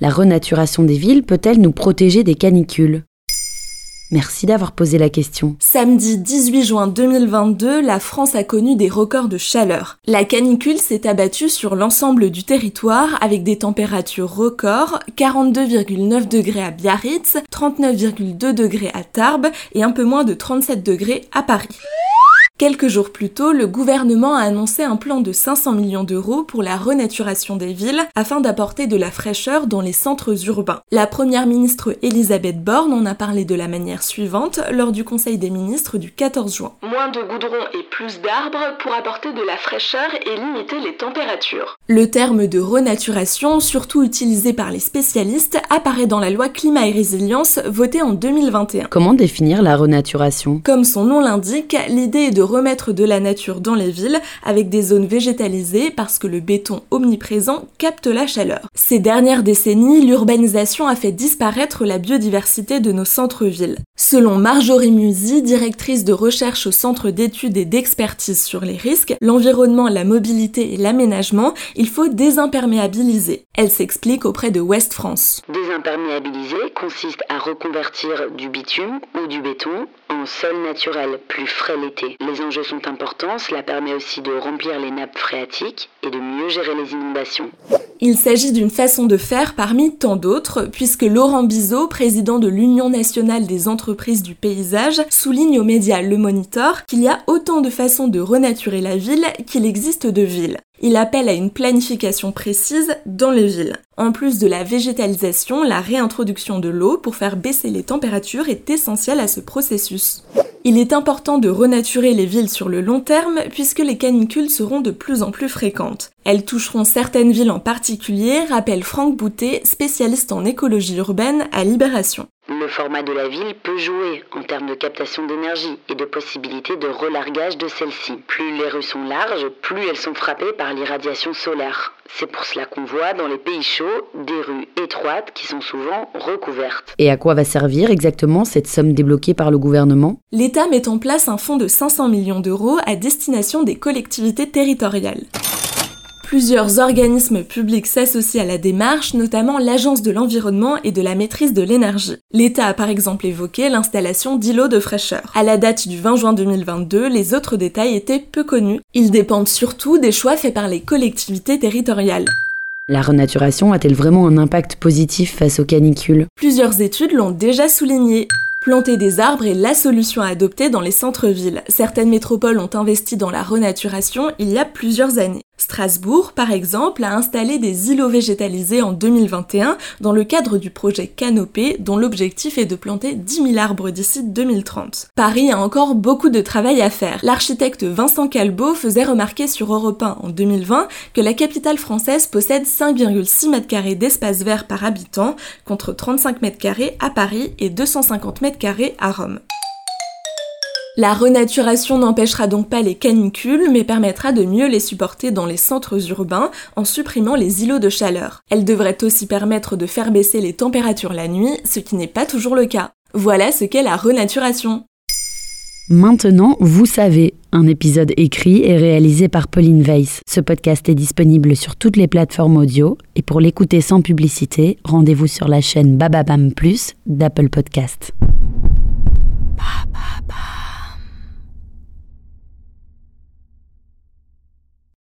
La renaturation des villes peut-elle nous protéger des canicules? Merci d'avoir posé la question. Samedi 18 juin 2022, la France a connu des records de chaleur. La canicule s'est abattue sur l'ensemble du territoire avec des températures records, 42,9 degrés à Biarritz, 39,2 degrés à Tarbes et un peu moins de 37 degrés à Paris. Quelques jours plus tôt, le gouvernement a annoncé un plan de 500 millions d'euros pour la renaturation des villes afin d'apporter de la fraîcheur dans les centres urbains. La première ministre Elisabeth Borne en a parlé de la manière suivante lors du Conseil des ministres du 14 juin. Moins de goudron et plus d'arbres pour apporter de la fraîcheur et limiter les températures. Le terme de renaturation, surtout utilisé par les spécialistes, apparaît dans la loi climat et résilience votée en 2021. Comment définir la renaturation? Comme son nom l'indique, l'idée est de remettre de la nature dans les villes avec des zones végétalisées parce que le béton omniprésent capte la chaleur. Ces dernières décennies, l'urbanisation a fait disparaître la biodiversité de nos centres-villes. Selon Marjorie Musi, directrice de recherche au Centre d'études et d'expertise sur les risques, l'environnement, la mobilité et l'aménagement, il faut désimperméabiliser. Elle s'explique auprès de West France. Désimperméabiliser consiste à reconvertir du bitume ou du béton en sol naturel, plus frais l'été. Les enjeux sont importants, cela permet aussi de remplir les nappes phréatiques et de mieux gérer les inondations. Il s'agit d'une façon de faire parmi tant d'autres, puisque Laurent Bizot, président de l'Union nationale des entreprises du paysage, souligne aux médias Le Monitor qu'il y a autant de façons de renaturer la ville qu'il existe de villes. Il appelle à une planification précise dans les villes. En plus de la végétalisation, la réintroduction de l'eau pour faire baisser les températures est essentielle à ce processus. Il est important de renaturer les villes sur le long terme puisque les canicules seront de plus en plus fréquentes. Elles toucheront certaines villes en particulier, rappelle Franck Boutet, spécialiste en écologie urbaine à Libération. Le format de la ville peut jouer en termes de captation d'énergie et de possibilités de relargage de celle-ci. Plus les rues sont larges, plus elles sont frappées par l'irradiation solaire. C'est pour cela qu'on voit dans les pays chauds des rues étroites qui sont souvent recouvertes. Et à quoi va servir exactement cette somme débloquée par le gouvernement? L'État met en place un fonds de 500 millions d'euros à destination des collectivités territoriales. Plusieurs organismes publics s'associent à la démarche, notamment l'Agence de l'environnement et de la maîtrise de l'énergie. L'État a par exemple évoqué l'installation d'îlots de fraîcheur. À la date du 20 juin 2022, les autres détails étaient peu connus. Ils dépendent surtout des choix faits par les collectivités territoriales. La renaturation a-t-elle vraiment un impact positif face aux canicules? Plusieurs études l'ont déjà souligné. Planter des arbres est la solution à adopter dans les centres-villes. Certaines métropoles ont investi dans la renaturation il y a plusieurs années. Strasbourg, par exemple, a installé des îlots végétalisés en 2021 dans le cadre du projet Canopée, dont l'objectif est de planter 10 000 arbres d'ici 2030. Paris a encore beaucoup de travail à faire. L'architecte Vincent Calbeau faisait remarquer sur Europe 1 en 2020 que la capitale française possède 5,6 m2 d'espace vert par habitant, contre 35 m2 à Paris et 250 m2 à Rome. La renaturation n'empêchera donc pas les canicules, mais permettra de mieux les supporter dans les centres urbains en supprimant les îlots de chaleur. Elle devrait aussi permettre de faire baisser les températures la nuit, ce qui n'est pas toujours le cas. Voilà ce qu'est la renaturation. Maintenant, vous savez, un épisode écrit et réalisé par Pauline Weiss. Ce podcast est disponible sur toutes les plateformes audio et pour l'écouter sans publicité, rendez-vous sur la chaîne Bababam Plus d'Apple Podcast.